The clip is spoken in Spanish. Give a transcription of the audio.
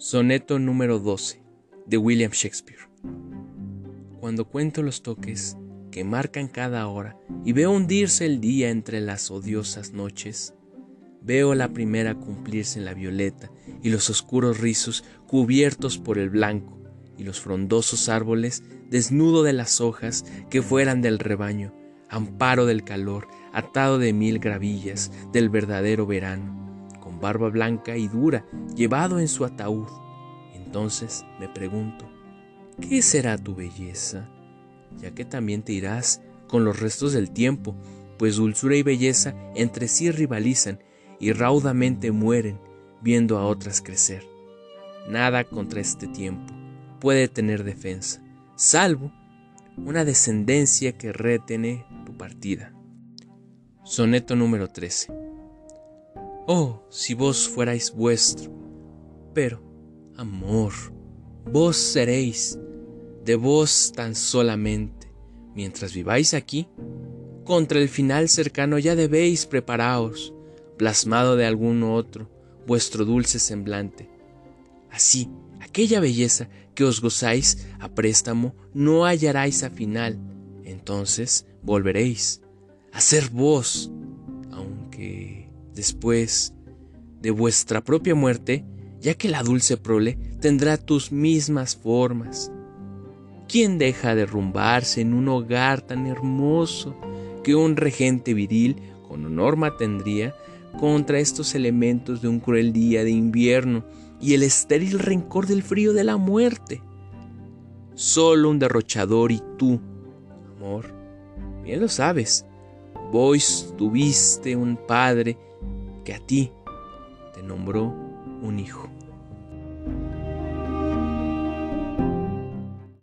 Soneto número 12 de William Shakespeare. Cuando cuento los toques que marcan cada hora y veo hundirse el día entre las odiosas noches, veo la primera cumplirse en la violeta y los oscuros rizos cubiertos por el blanco y los frondosos árboles desnudo de las hojas que fueran del rebaño, amparo del calor, atado de mil gravillas del verdadero verano barba blanca y dura, llevado en su ataúd. Entonces me pregunto, ¿qué será tu belleza? Ya que también te irás con los restos del tiempo, pues dulzura y belleza entre sí rivalizan y raudamente mueren viendo a otras crecer. Nada contra este tiempo puede tener defensa, salvo una descendencia que retene tu partida. Soneto número 13. Oh, si vos fuerais vuestro. Pero, amor, vos seréis, de vos tan solamente, mientras viváis aquí, contra el final cercano ya debéis preparaos, plasmado de algún otro, vuestro dulce semblante. Así, aquella belleza que os gozáis a préstamo no hallaráis a final, entonces volveréis a ser vos, después de vuestra propia muerte, ya que la dulce prole tendrá tus mismas formas. ¿Quién deja derrumbarse en un hogar tan hermoso que un regente viril con honor tendría contra estos elementos de un cruel día de invierno y el estéril rencor del frío de la muerte? Solo un derrochador y tú, amor, bien lo sabes, vos tuviste un padre que a ti te nombró un hijo.